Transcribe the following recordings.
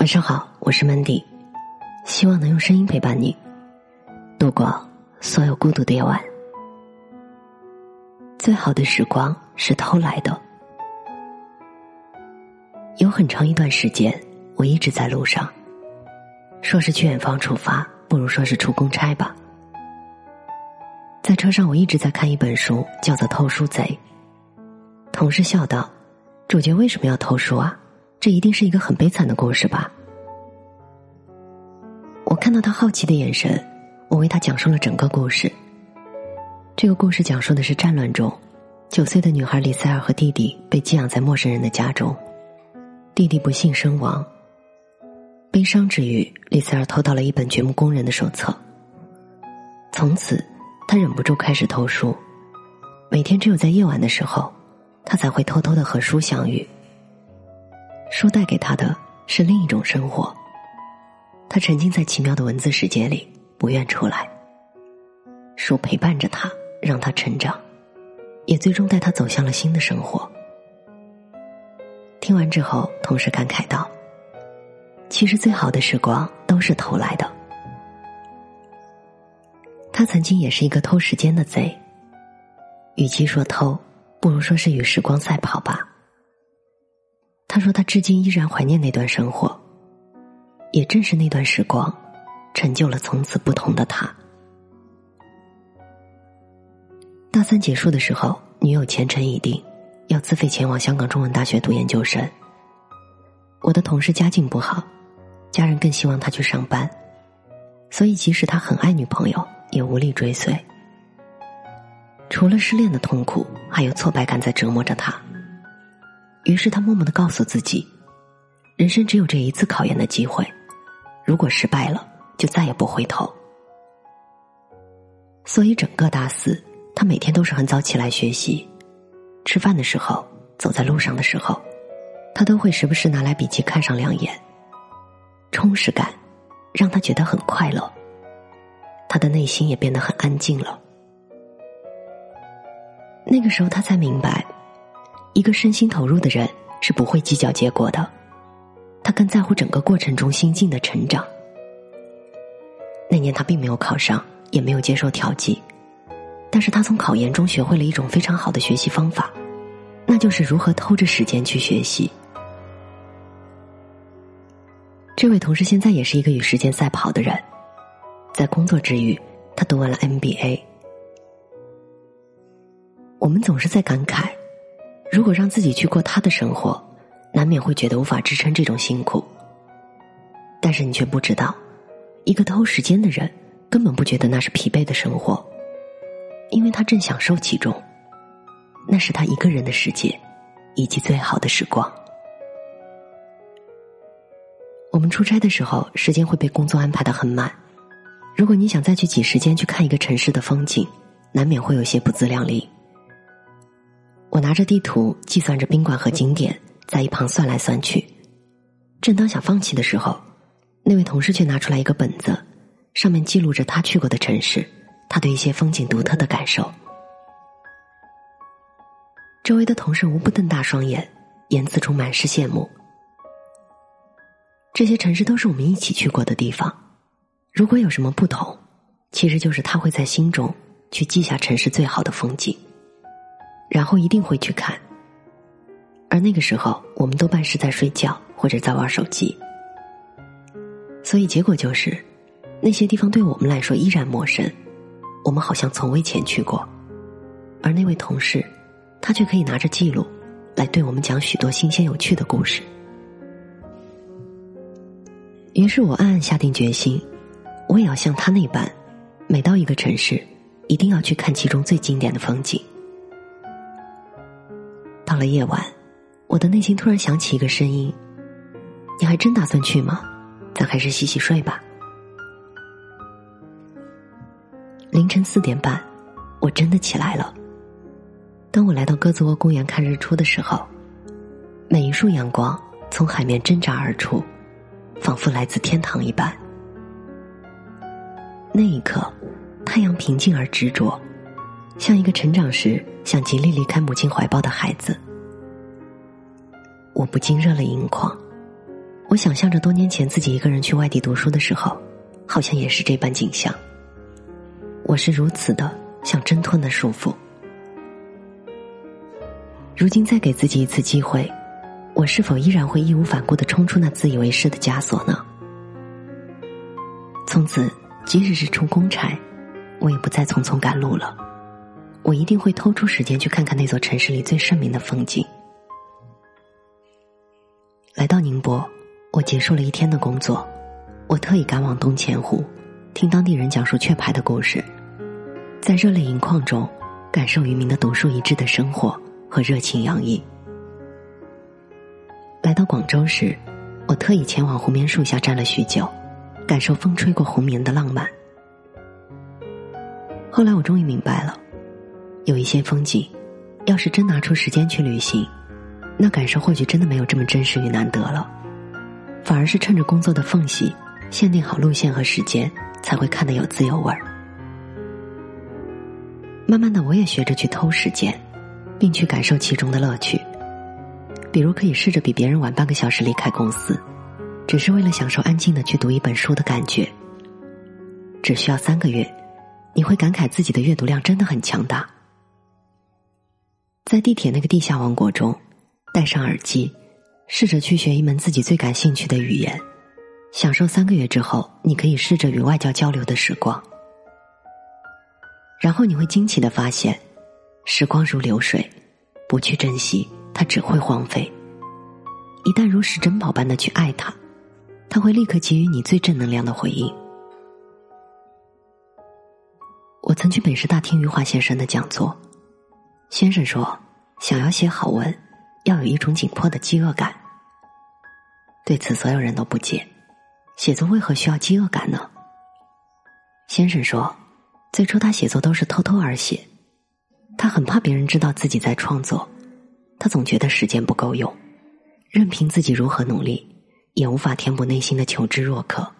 晚上好，我是 Mandy，希望能用声音陪伴你度过所有孤独的夜晚。最好的时光是偷来的。有很长一段时间，我一直在路上。说是去远方出发，不如说是出公差吧。在车上，我一直在看一本书，叫做《偷书贼》。同事笑道：“主角为什么要偷书啊？”这一定是一个很悲惨的故事吧？我看到他好奇的眼神，我为他讲述了整个故事。这个故事讲述的是战乱中，九岁的女孩李塞尔和弟弟被寄养在陌生人的家中，弟弟不幸身亡。悲伤之余，李塞尔偷到了一本掘墓工人的手册。从此，他忍不住开始偷书，每天只有在夜晚的时候，他才会偷偷的和书相遇。书带给他的是另一种生活，他沉浸在奇妙的文字世界里，不愿出来。书陪伴着他，让他成长，也最终带他走向了新的生活。听完之后，同事感慨道：“其实最好的时光都是偷来的。”他曾经也是一个偷时间的贼，与其说偷，不如说是与时光赛跑吧。他说：“他至今依然怀念那段生活，也正是那段时光，成就了从此不同的他。”大三结束的时候，女友前程已定，要自费前往香港中文大学读研究生。我的同事家境不好，家人更希望他去上班，所以即使他很爱女朋友，也无力追随。除了失恋的痛苦，还有挫败感在折磨着他。于是他默默的告诉自己，人生只有这一次考验的机会，如果失败了，就再也不回头。所以整个大四，他每天都是很早起来学习，吃饭的时候，走在路上的时候，他都会时不时拿来笔记看上两眼。充实感让他觉得很快乐，他的内心也变得很安静了。那个时候，他才明白。一个身心投入的人是不会计较结果的，他更在乎整个过程中心境的成长。那年他并没有考上，也没有接受调剂，但是他从考研中学会了一种非常好的学习方法，那就是如何偷着时间去学习。这位同事现在也是一个与时间赛跑的人，在工作之余，他读完了 MBA。我们总是在感慨。如果让自己去过他的生活，难免会觉得无法支撑这种辛苦。但是你却不知道，一个偷时间的人根本不觉得那是疲惫的生活，因为他正享受其中。那是他一个人的世界，以及最好的时光。我们出差的时候，时间会被工作安排的很满。如果你想再去挤时间去看一个城市的风景，难免会有些不自量力。拿着地图计算着宾馆和景点，在一旁算来算去。正当想放弃的时候，那位同事却拿出来一个本子，上面记录着他去过的城市，他对一些风景独特的感受。周围的同事无不瞪大双眼，言辞中满是羡慕。这些城市都是我们一起去过的地方，如果有什么不同，其实就是他会在心中去记下城市最好的风景。然后一定会去看，而那个时候我们多半是在睡觉或者在玩手机，所以结果就是，那些地方对我们来说依然陌生，我们好像从未前去过，而那位同事，他却可以拿着记录，来对我们讲许多新鲜有趣的故事。于是我暗暗下定决心，我也要像他那般，每到一个城市，一定要去看其中最经典的风景。到了夜晚，我的内心突然响起一个声音：“你还真打算去吗？咱还是洗洗睡吧。”凌晨四点半，我真的起来了。当我来到鸽子窝公园看日出的时候，每一束阳光从海面挣扎而出，仿佛来自天堂一般。那一刻，太阳平静而执着。像一个成长时想极力离开母亲怀抱的孩子，我不禁热泪盈眶。我想象着多年前自己一个人去外地读书的时候，好像也是这般景象。我是如此的想挣脱那束缚。如今再给自己一次机会，我是否依然会义无反顾的冲出那自以为是的枷锁呢？从此，即使是出公差，我也不再匆匆赶路了。我一定会偷出时间去看看那座城市里最盛名的风景。结束了一天的工作，我特意赶往东钱湖，听当地人讲述雀牌的故事，在热泪盈眶中，感受渔民的独树一帜的生活和热情洋溢。来到广州时，我特意前往湖面树下站了许久，感受风吹过湖面的浪漫。后来我终于明白了。有一些风景，要是真拿出时间去旅行，那感受或许真的没有这么真实与难得了。反而是趁着工作的缝隙，限定好路线和时间，才会看得有滋有味儿。慢慢的，我也学着去偷时间，并去感受其中的乐趣。比如，可以试着比别人晚半个小时离开公司，只是为了享受安静的去读一本书的感觉。只需要三个月，你会感慨自己的阅读量真的很强大。在地铁那个地下王国中，戴上耳机，试着去学一门自己最感兴趣的语言，享受三个月之后你可以试着与外教交流的时光。然后你会惊奇的发现，时光如流水，不去珍惜它只会荒废；一旦如拾珍宝般的去爱它，它会立刻给予你最正能量的回应。我曾去北师大听余华先生的讲座。先生说：“想要写好文，要有一种紧迫的饥饿感。”对此，所有人都不解：写作为何需要饥饿感呢？先生说：“最初他写作都是偷偷而写，他很怕别人知道自己在创作，他总觉得时间不够用，任凭自己如何努力，也无法填补内心的求知若渴。”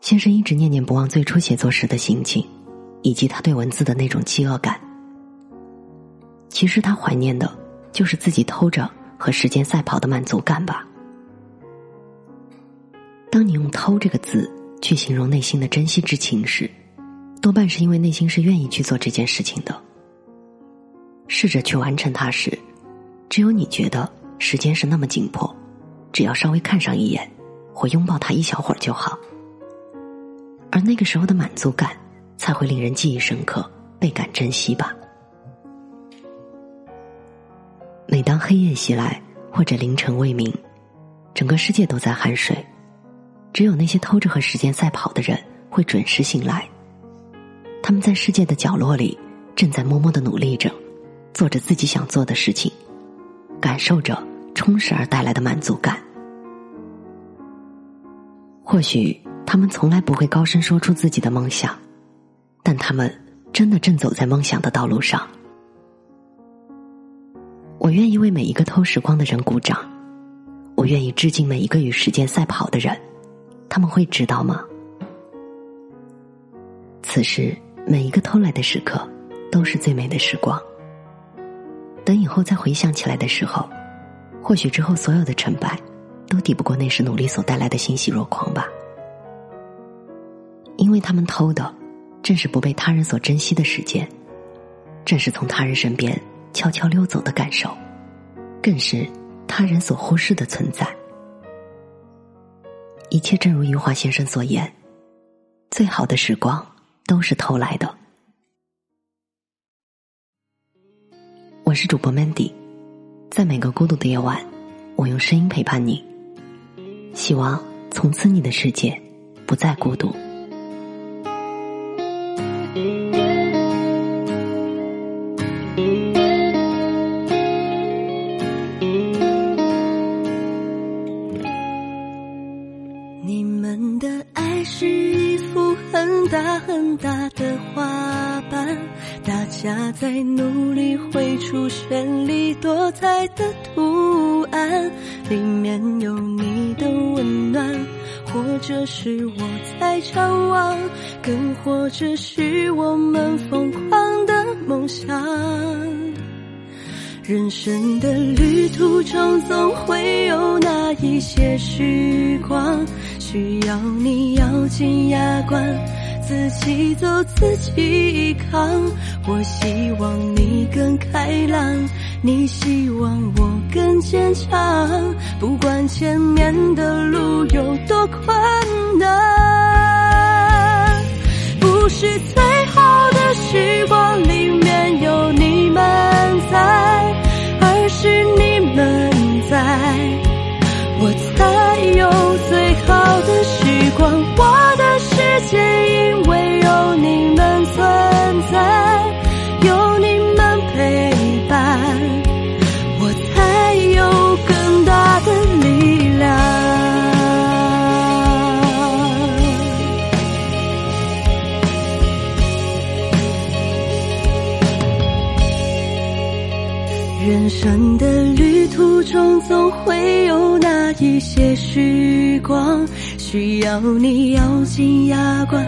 先生一直念念不忘最初写作时的心情。以及他对文字的那种饥饿感，其实他怀念的，就是自己偷着和时间赛跑的满足感吧。当你用“偷”这个字去形容内心的珍惜之情时，多半是因为内心是愿意去做这件事情的。试着去完成它时，只有你觉得时间是那么紧迫，只要稍微看上一眼，或拥抱它一小会儿就好。而那个时候的满足感。才会令人记忆深刻，倍感珍惜吧。每当黑夜袭来，或者凌晨未明，整个世界都在酣睡，只有那些偷着和时间赛跑的人会准时醒来。他们在世界的角落里，正在默默的努力着，做着自己想做的事情，感受着充实而带来的满足感。或许他们从来不会高声说出自己的梦想。但他们真的正走在梦想的道路上。我愿意为每一个偷时光的人鼓掌，我愿意致敬每一个与时间赛跑的人。他们会知道吗？此时每一个偷来的时刻，都是最美的时光。等以后再回想起来的时候，或许之后所有的成败，都抵不过那时努力所带来的欣喜若狂吧。因为他们偷的。正是不被他人所珍惜的时间，正是从他人身边悄悄溜走的感受，更是他人所忽视的存在。一切正如余华先生所言，最好的时光都是偷来的。我是主播 Mandy，在每个孤独的夜晚，我用声音陪伴你，希望从此你的世界不再孤独。或者是我在张望，更或者是我们疯狂的梦想。人生的旅途中，总会有那。一些时光，需要你咬紧牙关，自己走自己扛。我希望你更开朗，你希望我更坚强，不管前面的路有多困难，不是最好的时光里面有你们在，而是你们在，我才有最好的时光。我的世界会有那一些时光，需要你咬紧牙关，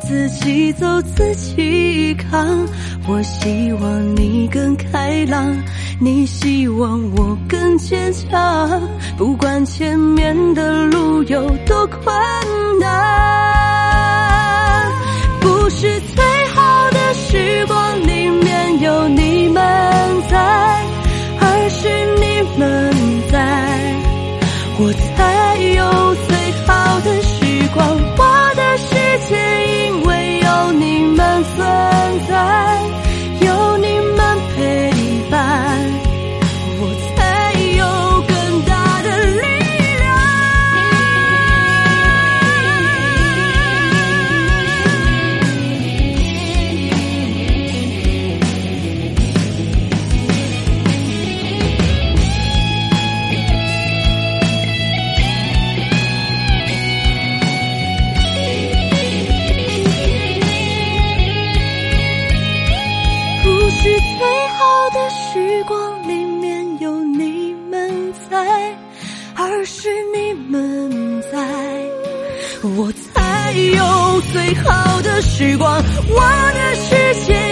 自己走自己扛。我希望你更开朗，你希望我更坚强，不管前面的路有多困难，不是最好的时光我才有最好的时光。我的世界